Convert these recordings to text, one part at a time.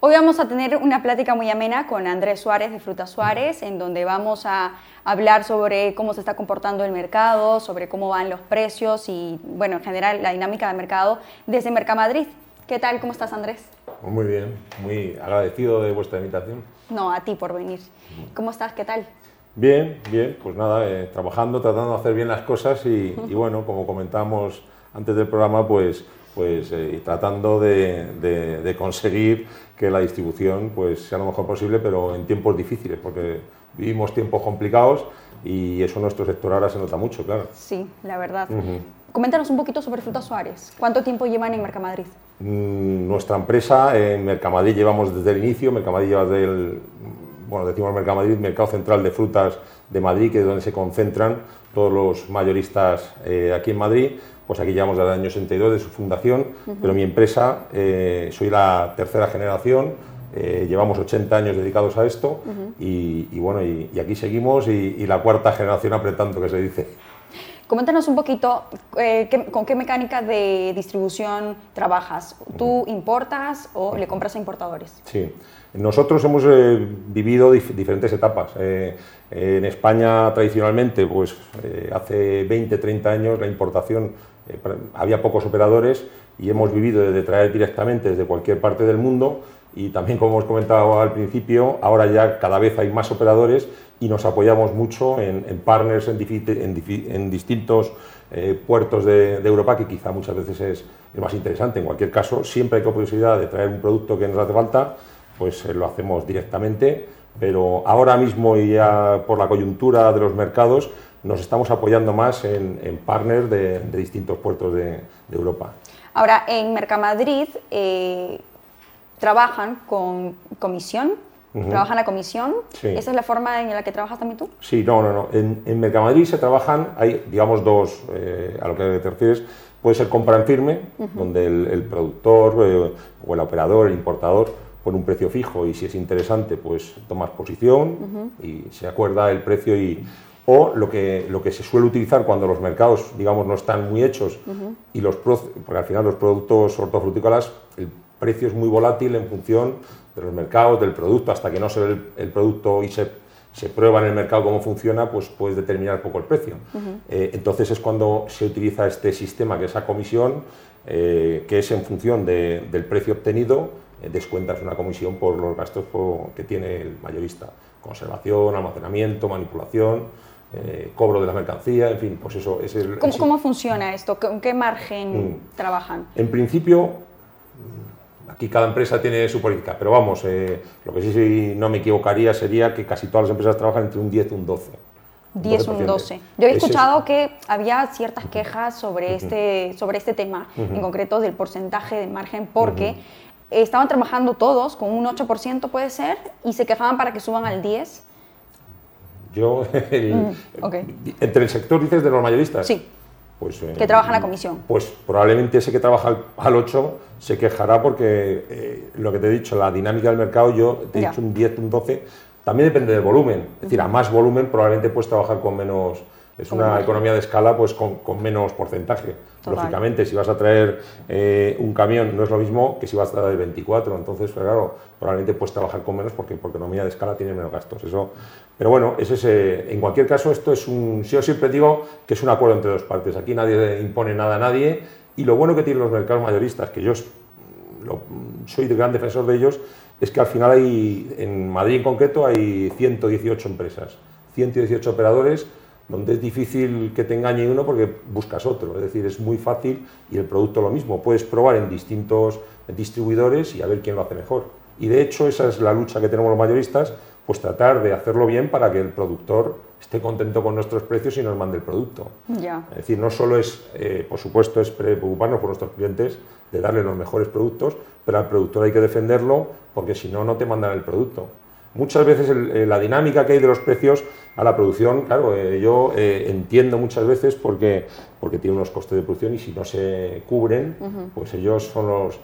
Hoy vamos a tener una plática muy amena con Andrés Suárez de Fruta Suárez, en donde vamos a hablar sobre cómo se está comportando el mercado, sobre cómo van los precios y, bueno, en general la dinámica del mercado desde Mercamadrid. ¿Qué tal? ¿Cómo estás, Andrés? Muy bien, muy agradecido de vuestra invitación. No, a ti por venir. ¿Cómo estás? ¿Qué tal? Bien, bien, pues nada, eh, trabajando, tratando de hacer bien las cosas y, y bueno, como comentábamos antes del programa, pues pues eh, tratando de, conseguir que la distribución pues, sea lo mejor posible, pero en tiempos difíciles, porque vivimos tiempos complicados y eso en nuestro sector ahora se nota mucho, claro. Sí, la verdad. Coméntanos un poquito sobre Frutas Suárez. ¿Cuánto tiempo llevan en Mercamadrid? Mm, nuestra empresa en Mercamadrid llevamos desde el inicio, Mercamadrid lleva desde el, bueno, decimos Mercamadrid, Mercado Central de Frutas de Madrid, que es donde se concentran todos los mayoristas eh, aquí en Madrid pues aquí llevamos desde el año 62 de su fundación, pero mi empresa, eh, soy la tercera generación, eh, llevamos 80 años dedicados a esto y, bueno, y, aquí seguimos y, la cuarta generación apretando, que se dice. Coméntanos un poquito eh, con qué mecánica de distribución trabajas. ¿Tú importas o le compras a importadores? Sí, nosotros hemos vivido diferentes etapas. en España tradicionalmente, pues hace 20, 30 años la importación eh, había pocos operadores y hemos vivido desde traer directamente desde cualquier parte del mundo y también, como hemos comentado al principio, ahora ya cada vez hay más operadores y nos apoyamos mucho en, partners en, distintos eh, puertos de, Europa, que quizá muchas veces es, más interesante. En cualquier caso, siempre hay posibilidad de traer un producto que nos hace falta, pues eh, lo hacemos directamente, pero ahora mismo y ya por la coyuntura de los mercados, nos estamos apoyando más en, partners de, distintos puertos de, Europa. Ahora, en Mercamadrid eh, trabajan con comisión, trabajan a comisión. ¿Esa es la forma en la que trabajas también tú? Sí, no, no, no. En, Mercamadrid se trabajan, hay, digamos, dos, eh, a lo que te refieres, puede ser compra en firme, donde el, productor eh, o el operador, el importador, pone un precio fijo y si es interesante, pues tomas posición y se acuerda el precio y o lo que, lo que se suele utilizar cuando los mercados, digamos, no están muy hechos y los porque al final los productos hortofrutícolas, el precio es muy volátil en función de los mercados, del producto, hasta que no se ve el, producto y se, se, prueba en el mercado cómo funciona, pues puedes determinar poco el precio. Eh, entonces es cuando se utiliza este sistema, que es esa comisión, eh, que es en función del precio obtenido, eh, descuentas una comisión por los gastos que tiene el mayorista. Conservación, almacenamiento, manipulación. Eh, cobro de la mercancía, en fin, pues eso es el... ¿Cómo, funciona esto? ¿Con qué margen mm. trabajan? En principio, mm, aquí cada empresa tiene su política, pero vamos, eh, lo que sí, sí, no me equivocaría sería que casi todas las empresas trabajan entre un 10 y un 12. 10 un 12. Yo he escuchado que había ciertas quejas sobre, este, sobre este tema, en concreto del porcentaje de margen, porque estaban trabajando todos con un 8%, puede ser, y se quejaban para que suban al 10%. Yo, mm, entre el sector, dices, de los mayoristas. Sí. Pues, eh, que trabaja la comisión. Pues probablemente ese que trabaja al, 8 se quejará porque eh, lo que te he dicho, la dinámica del mercado, yo te he dicho un 10, un 12, también depende del volumen. Es decir, a más volumen probablemente puedes trabajar con menos, es una economía de escala pues con, menos porcentaje. Lógicamente, si vas a traer eh, un camión no es lo mismo que si vas a traer 24, entonces, pues, claro, probablemente puedes trabajar con menos porque por economía de escala tiene menos gastos. Eso, pero bueno, es ese, en cualquier caso, esto es un, yo siempre digo que es un acuerdo entre dos partes. Aquí nadie impone nada a nadie y lo bueno que tienen los mercados mayoristas, que yo soy el gran defensor de ellos, es que al final hay, en Madrid en concreto, hay 118 empresas, 118 operadores donde es difícil que te engañe uno porque buscas otro, es decir, es muy fácil y el producto lo mismo, puedes probar en distintos distribuidores y a ver quién lo hace mejor. Y de hecho esa es la lucha que tenemos los mayoristas, pues tratar de hacerlo bien para que el productor esté contento con nuestros precios y nos mande el producto. Es decir, no solo es, eh, por supuesto, es preocuparnos por nuestros clientes, de darle los mejores productos, pero al productor hay que defenderlo porque si no, no te mandan el producto. Muchas veces eh, la dinámica que hay de los precios a la producción, claro, eh, yo eh, entiendo muchas veces porque, porque tiene unos costes de producción y si no se cubren, pues ellos son los...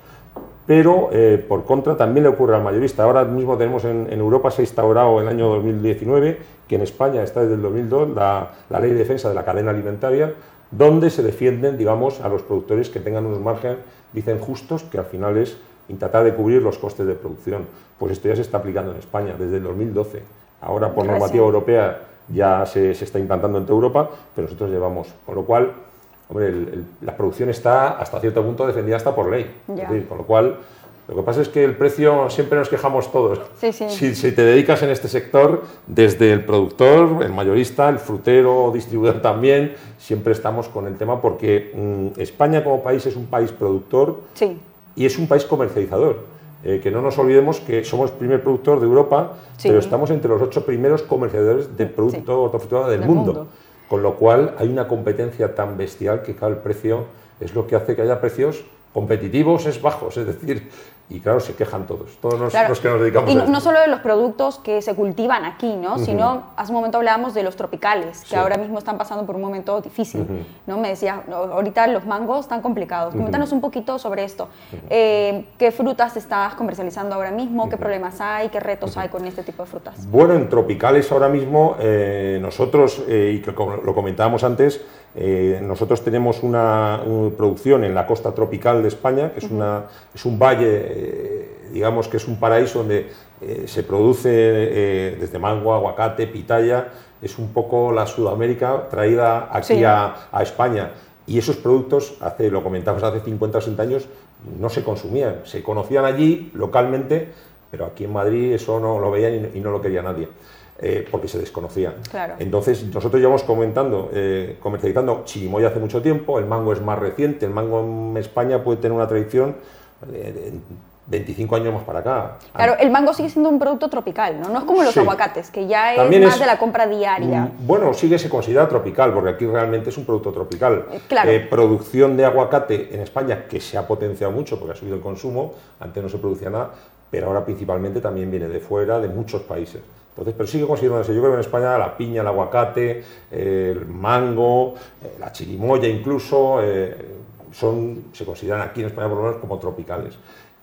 Pero por contra también le ocurre al mayorista. Ahora mismo tenemos en, Europa, se ha instaurado en el año 2019, que en España está desde el 2002, la, la ley de defensa de la cadena alimentaria, donde se defienden, digamos, a los productores que tengan unos márgenes, dicen justos, que al final es y tratar de cubrir los costes de producción. Pues esto ya se está aplicando en España desde el 2012. Ahora por normativa europea ya se, está implantando en toda Europa, pero nosotros llevamos. Con lo cual, hombre, la producción está hasta cierto punto defendida hasta por ley. con lo cual, lo que pasa es que el precio siempre nos quejamos todos. Si, si, te dedicas en este sector, desde el productor, el mayorista, el frutero, distribuidor también, siempre estamos con el tema porque mm, España como país es un país productor y es un país comercializador. Eh, que no nos olvidemos que somos el primer productor de Europa, pero estamos entre los ocho primeros comerciadores de producto hortofrutícola del, mundo. Con lo cual hay una competencia tan bestial que cada el precio es lo que hace que haya precios competitivos es bajos, es decir, y claro, se quejan todos, todos los, que nos dedicamos y a esto. no solo de los productos que se cultivan aquí, ¿no? sino hace un momento hablábamos de los tropicales, que ahora mismo están pasando por un momento difícil. ¿no? Me decía, ahorita los mangos están complicados. Coméntanos un poquito sobre esto. Eh, ¿Qué frutas estás comercializando ahora mismo? ¿Qué problemas hay? ¿Qué retos hay con este tipo de frutas? Bueno, en tropicales ahora mismo eh, nosotros, eh, y que lo comentábamos antes, nosotros tenemos una, producción en la costa tropical de España, que es, una, es un valle eh, digamos que es un paraíso donde eh, se produce eh, desde mango, aguacate, pitaya, es un poco la Sudamérica traída aquí a, España. Y esos productos, hace, lo comentamos hace 50 o 60 años, no se consumían, se conocían allí localmente, pero aquí en Madrid eso no lo veían y, no lo quería nadie. Porque se desconocían. Entonces, nosotros llevamos comentando, comercializando chirimoya hace mucho tiempo, el mango es más reciente, el mango en España puede tener una tradición 25 años más para acá. Claro, el mango sigue siendo un producto tropical, ¿no? No es como los aguacates, que ya es más de la compra diaria. Mm, bueno, sigue se considera tropical, porque aquí realmente es un producto tropical. Eh, claro. Eh, producción de aguacate en España, que se ha potenciado mucho porque ha subido el consumo, antes no se producía nada, pero ahora principalmente también viene de fuera, de muchos países. Entonces, pero sigue considerándose, yo creo que en España la piña, el aguacate, el mango, eh, la chirimoya incluso, son, se consideran aquí en España por lo menos como tropicales.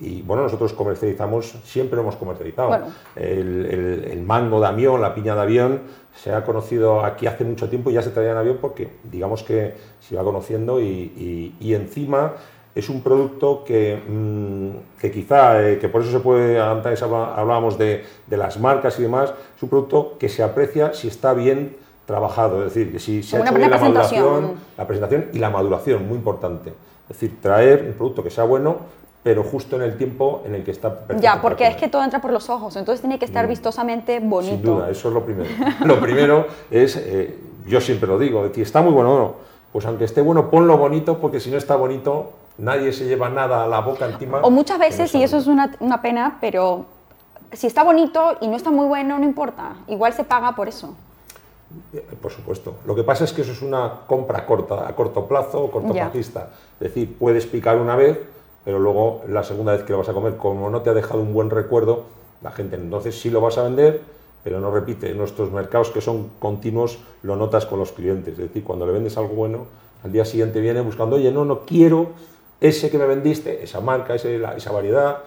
Y bueno, nosotros comercializamos, siempre hemos comercializado. El, mango de avión, la piña de avión, se ha conocido aquí hace mucho tiempo y ya se traía en avión porque digamos que se va conociendo y, encima es un producto que, mm, que quizá, eh, que por eso se puede, antes hablábamos de, de, las marcas y demás, es un producto que se aprecia si está bien trabajado, es decir, que si se ha hecho bien la maduración, la presentación y la maduración, muy importante. Es decir, traer un producto que sea bueno, pero justo en el tiempo en el que está Ya, porque es que todo entra por los ojos, entonces tiene que estar mm. vistosamente bonito. Sin duda, eso es lo primero. lo primero es, eh, yo siempre lo digo, decir, está muy bueno, no, pues aunque esté bueno, ponlo bonito, porque si no está bonito, nadie se lleva nada a la boca encima. O muchas veces, y eso es una, una pena, pero si está bonito y no está muy bueno, no importa, igual se paga por eso. Eh, por supuesto. Lo que pasa es que eso es una compra corta, a corto plazo o cortoplacista. Es decir, puedes picar una vez, pero luego la segunda vez que lo vas a comer, como no te ha dejado un buen recuerdo, la gente entonces sí lo vas a vender, pero no repite. En nuestros mercados que son continuos lo notas con los clientes. Es decir, cuando le vendes algo bueno, al día siguiente viene buscando, oye, no, no quiero ese que me vendiste, esa marca, esa variedad.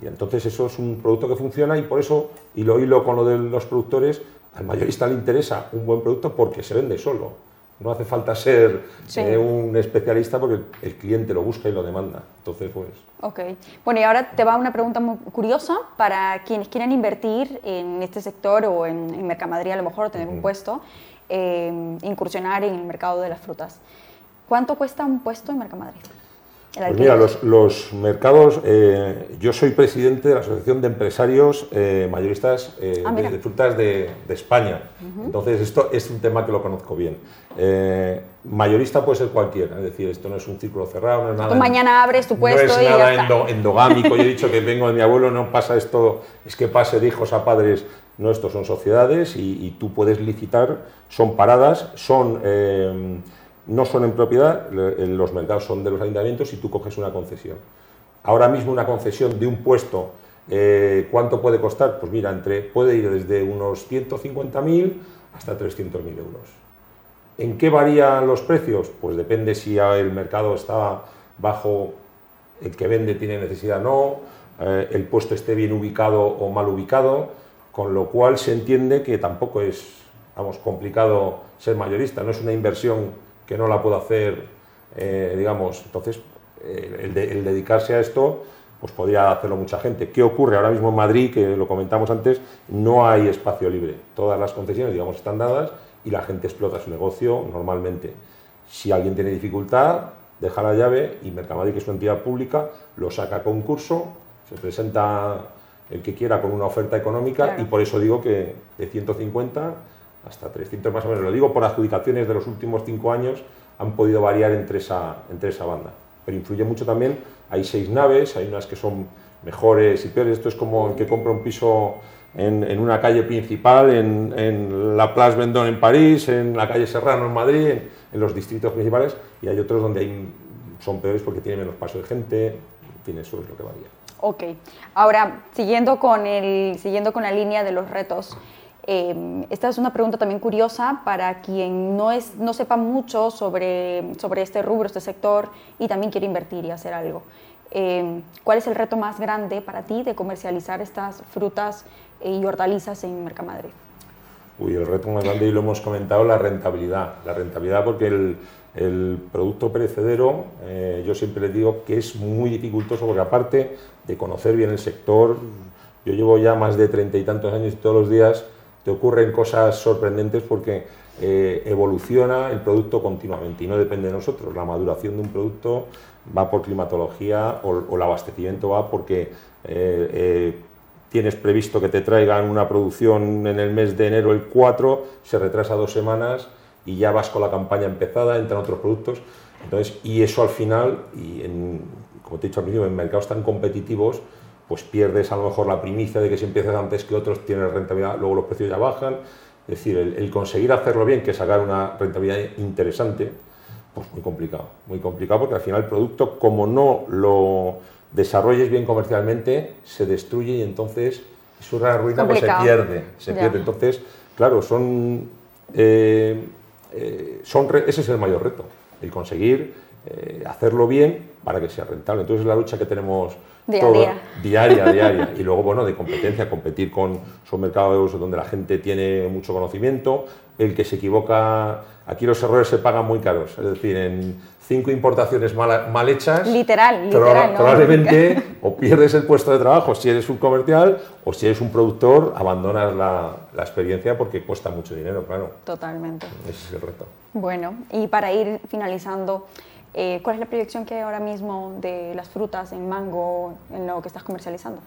Y entonces eso es un producto que funciona y por eso, y lo hilo con lo de los productores, al mayorista le interesa un buen producto porque se vende solo. No hace falta ser eh, un especialista porque el cliente lo busca y lo demanda. Entonces, pues... Ok. Bueno, y ahora te va una pregunta muy curiosa para quienes quieran invertir en este sector o en, en Mercamadrid a lo mejor, tener un puesto, eh, incursionar en el mercado de las frutas. ¿Cuánto cuesta un puesto en Mercamadrid? Pues mira, los, mercados, eh, yo soy presidente de la Asociación de Empresarios eh, Mayoristas eh, ah, de, Frutas de, España. Entonces, esto es un tema que lo conozco bien. mayorista puede ser cualquiera, es decir, esto no es un círculo cerrado, no es nada. mañana abres tu puesto no es nada endogámico. yo he dicho que vengo de mi abuelo, no pasa esto, es que pase de hijos a padres. No, esto son sociedades y, y tú puedes licitar, son paradas, son no son en propiedad, los mercados son de los ayuntamientos y tú coges una concesión. Ahora mismo una concesión de un puesto, eh, ¿cuánto puede costar? Pues mira, entre, puede ir desde unos 150.000 hasta 300.000 euros. ¿En qué varían los precios? Pues depende si el mercado está bajo, el que vende tiene necesidad o no, eh, el puesto esté bien ubicado o mal ubicado, con lo cual se entiende que tampoco es vamos, complicado ser mayorista, no es una inversión que no la puedo hacer, eh, digamos, entonces eh, el, dedicarse a esto pues podría hacerlo mucha gente. ¿Qué ocurre ahora mismo en Madrid? Que lo comentamos antes, no hay espacio libre. Todas las concesiones, digamos, están dadas y la gente explota su negocio normalmente. Si alguien tiene dificultad, deja la llave y Mercamadrid, que es una entidad pública, lo saca a concurso, se presenta el que quiera con una oferta económica y por eso digo que de 150 hasta 300 más o menos, lo digo por adjudicaciones de los últimos cinco años, han podido variar entre esa, entre esa banda. Pero influye mucho también, hay seis naves, hay unas que son mejores y peores, esto es como el que compra un piso en, una calle principal, en, en, la Place Vendôme en París, en la calle Serrano en Madrid, en, los distritos principales, y hay otros donde hay, son peores porque tienen menos paso de gente, tiene eso es lo que varía. Ok, ahora siguiendo con, el, siguiendo con la línea de los retos, eh, esta es una pregunta también curiosa para quien no, es, no sepa mucho sobre, sobre este rubro, este sector y también quiere invertir y hacer algo. Eh, ¿Cuál es el reto más grande para ti de comercializar estas frutas y hortalizas en Mercamadrid? Uy, el reto más grande, y lo hemos comentado, la rentabilidad. La rentabilidad porque el, el producto perecedero, eh, yo siempre les digo que es muy dificultoso porque aparte de conocer bien el sector, yo llevo ya más de treinta y tantos años y todos los días te ocurren cosas sorprendentes porque eh, evoluciona el producto continuamente y no depende de nosotros. La maduración de un producto va por climatología o, el abastecimiento va porque eh, tienes previsto que te traigan una producción en el mes de enero el 4, se retrasa dos semanas y ya vas con la campaña empezada, entran otros productos. Entonces, y eso al final, y en, como te he dicho al principio, en mercados tan competitivos, pues pierdes a lo mejor la primicia de que si empiezas antes que otros tienes rentabilidad, luego los precios ya bajan. Es decir, el, el conseguir hacerlo bien, que sacar una rentabilidad interesante, pues muy complicado. Muy complicado porque al final el producto, como no lo desarrolles bien comercialmente, se destruye y entonces es una ruina pues se pierde. Se pierde. Entonces, claro, son, eh, eh, son ese es el mayor reto, el conseguir eh, hacerlo bien para que sea rentable. Entonces es la lucha que tenemos Día diaria, diaria. Y luego, bueno, de competencia, competir con son mercados donde la gente tiene mucho conocimiento, el que se equivoca, aquí los errores se pagan muy caros, es decir, en cinco importaciones mal, hechas, literal, literal probablemente o pierdes el puesto de trabajo si eres un comercial o si eres un productor, abandonas la, la experiencia porque cuesta mucho dinero, claro. Totalmente. Ese es el reto. Bueno, y para ir finalizando, eh, ¿Cuál es la proyección que hay ahora mismo de las frutas en mango, en lo que estás comercializando?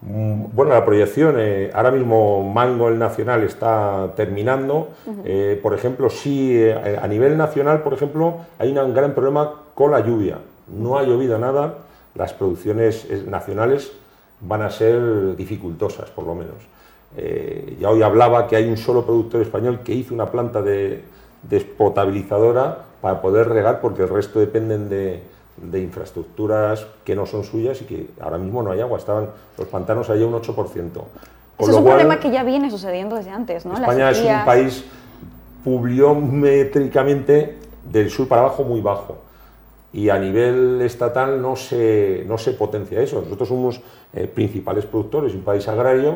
Mm, bueno, la proyección, eh, ahora mismo Mango el nacional está terminando. Eh, por ejemplo, sí, a nivel nacional, por ejemplo, hay un gran problema con la lluvia. No ha llovido nada, las producciones nacionales van a ser dificultosas, por lo menos. ya hoy hablaba que hay un solo productor español que hizo una planta de despotabilizadora para poder regar porque el resto dependen de, infraestructuras que no son suyas y que ahora mismo no hay agua. Estaban los pantanos allá un 8%. Eso es un problema que ya viene sucediendo desde antes, ¿no? España es un país pluviométricamente del sur para abajo muy bajo y a nivel estatal no se, no se potencia eso. Nosotros somos eh, principales productores, un país agrario.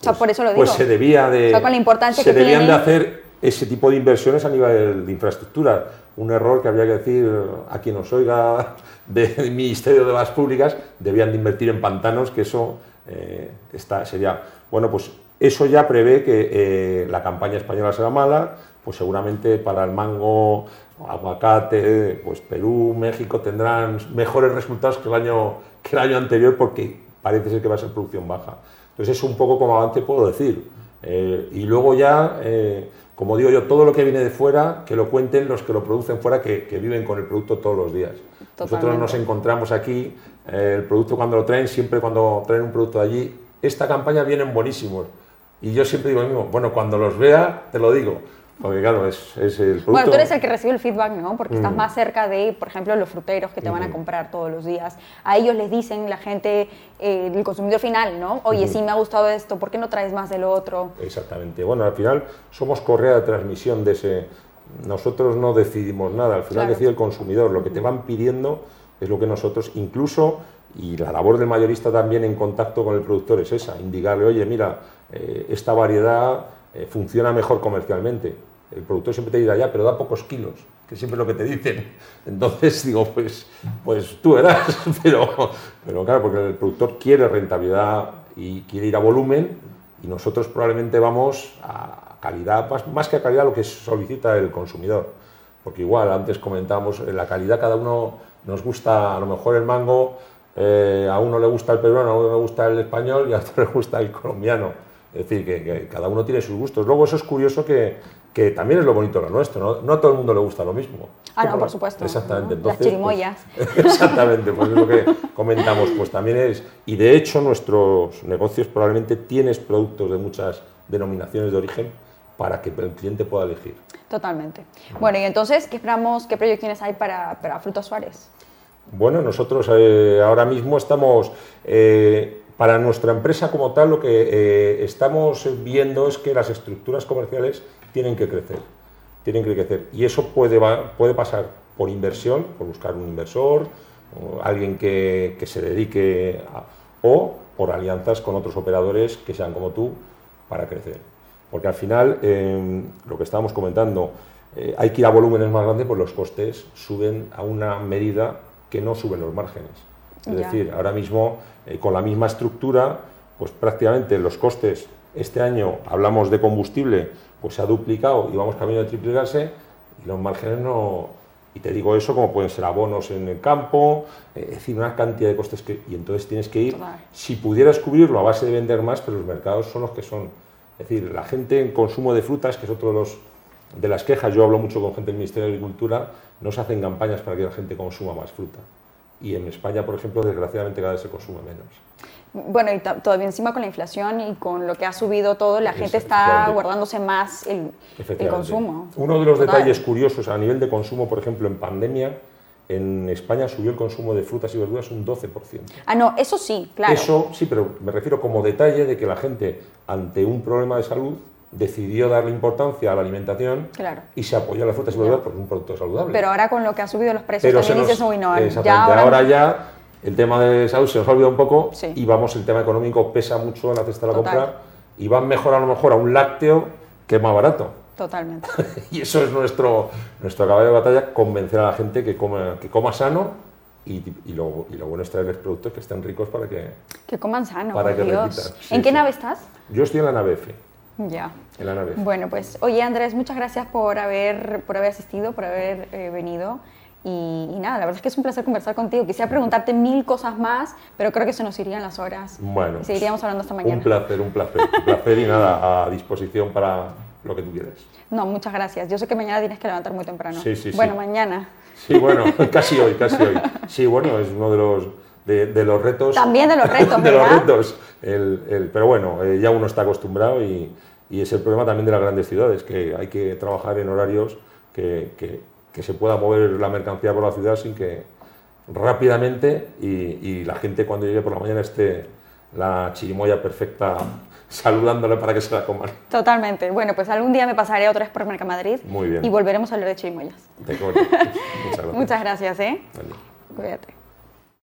o sea, por eso lo pues digo. Pues se debía de, o sea, con la importancia se que debían tiene... de hacer ese tipo de inversiones a nivel de infraestructura. Un error que habría que decir a quien nos oiga del Ministerio de las Públicas, debían de invertir en pantanos, que eso eh, está, sería... Bueno, pues eso ya prevé que eh, la campaña española será mala, pues seguramente para el mango, aguacate, pues Perú, México tendrán mejores resultados que el año, que el año anterior porque parece ser que va a ser producción baja. Entonces es un poco como avance puedo decir. Eh, y luego ya como digo yo, todo lo que viene de fuera, que lo cuenten los que lo producen fuera, que, viven con el producto todos los días. Nosotros nos encontramos aquí, eh, el producto cuando lo traen, siempre cuando traen un producto de allí, esta campaña vienen buenísimos. Y yo siempre digo lo mismo, bueno, cuando los vea, te lo digo. Porque claro, es, es, el producto... Bueno, tú eres el que recibe el feedback, ¿no? Porque estás mm. más cerca de, por ejemplo, los fruteros que te van a comprar todos los días. A ellos les dicen, la gente, eh, el consumidor final, ¿no? Oye, sí me ha gustado esto, ¿por qué no traes más de lo otro? Exactamente. Bueno, al final somos correa de transmisión de ese... Nosotros no decidimos nada, al final decide el consumidor. Lo que te van pidiendo es lo que nosotros, incluso, y la labor del mayorista también en contacto con el productor es esa, indicarle, oye, mira, eh, esta variedad eh, funciona mejor comercialmente. El productor siempre te dirá, ya, pero da pocos kilos. que siempre es lo que te dicen. Entonces digo, pues, pues tú eras, pero, pero claro, porque el productor quiere rentabilidad y quiere ir a volumen y nosotros probablemente vamos a calidad, más, que a calidad lo que solicita el consumidor. Porque igual, antes comentábamos, la calidad cada uno nos gusta, a lo mejor el mango, eh, a uno le gusta el peruano, a uno le gusta el español y a otro le gusta el colombiano. Es decir, que, cada uno tiene sus gustos. Luego eso es curioso que, que también es lo bonito de lo nuestro, ¿no? No a todo el mundo le gusta lo mismo. Ah, no, por supuesto. Exactamente. Las chirimoyas. Pues, exactamente, pues es lo que comentamos, pues también es... Y de hecho nuestros negocios probablemente tienes productos de muchas denominaciones de origen para que el cliente pueda elegir. Totalmente. Bueno, y entonces, ¿qué esperamos, qué proyecciones hay para, para Frutos Suárez? Bueno, nosotros eh, ahora mismo estamos, eh, para nuestra empresa como tal, lo que eh, estamos viendo es que las estructuras comerciales tienen que crecer, tienen que crecer. Y eso puede, puede pasar por inversión, por buscar un inversor, alguien que, que se dedique o por alianzas con otros operadores que sean como tú para crecer. Porque al final, em, lo que estábamos comentando, eh, hay que ir a volúmenes más grandes, pues los costes suben a una medida que no suben los márgenes. Es decir, ahora mismo, eh, con la misma estructura, pues prácticamente los costes, este año hablamos de combustible, pues se ha duplicado y vamos camino de triplicarse, y los márgenes no, y te digo eso como pueden ser abonos en el campo, eh, es decir, una cantidad de costes que... Y entonces tienes que ir, si pudieras cubrirlo a base de vender más, pero los mercados son los que son. Es decir, la gente en consumo de frutas, que es otro de, los, de las quejas, yo hablo mucho con gente del Ministerio de Agricultura, no se hacen campañas para que la gente consuma más fruta. Y en España, por ejemplo, desgraciadamente cada vez se consume menos. Bueno, y todavía encima con la inflación y con lo que ha subido todo, la gente está guardándose más el, consumo. Uno de los detalles curiosos a nivel de consumo, por ejemplo, en pandemia, en España subió el consumo de frutas y verduras un 12%. Ah, no, eso sí, claro. Eso sí, pero me refiero como detalle de que la gente, ante un problema de salud, decidió darle importancia a la alimentación y se apoyó a las frutas y verduras porque es un producto saludable. Pero ahora con lo que ha subido los precios también dices, uy, no, ya ahora, ya el tema de salud se nos ha olvidado un poco y vamos, el tema económico pesa mucho en la cesta de la compra y van mejor a lo mejor a un lácteo que es más barato. Totalmente. y eso es nuestro, nuestro caballo de batalla, convencer a la gente que coma, que coma sano y, y, lo, y lo bueno es traerles productos que estén ricos para que... Que coman sano, para que Dios. ¿En qué nave estás? Yo estoy en la nave F. Ya. En la nave. Bueno, pues, oye Andrés, muchas gracias por haber, por haber asistido, por haber eh, venido. Y, nada, la verdad es que es un placer conversar contigo. Quisiera preguntarte mil cosas más, pero creo que se nos irían las horas. Bueno. Y seguiríamos hablando esta mañana. Un placer, un placer. Un placer y nada, a disposición para lo que tú quieras. No, muchas gracias. Yo sé que mañana tienes que levantar muy temprano. Sí, sí, Bueno, mañana. Sí, bueno, casi hoy, casi hoy. Sí, bueno, es uno de los, de, los retos. También de los retos, De los retos. El, el, pero bueno, eh, ya uno está acostumbrado y, y, es el problema también de las grandes ciudades, que hay que trabajar en horarios que, que que se pueda mover la mercancía por la ciudad sin que rápidamente y, la gente cuando llegue por la mañana esté la chirimoya perfecta saludándole para que se la coman. Totalmente. Bueno, pues algún día me pasaré otra vez por Mercamadrid Muy bien. y volveremos a hablar de chirimoyas. Muchas gracias. Muchas gracias, ¿eh? Cuídate.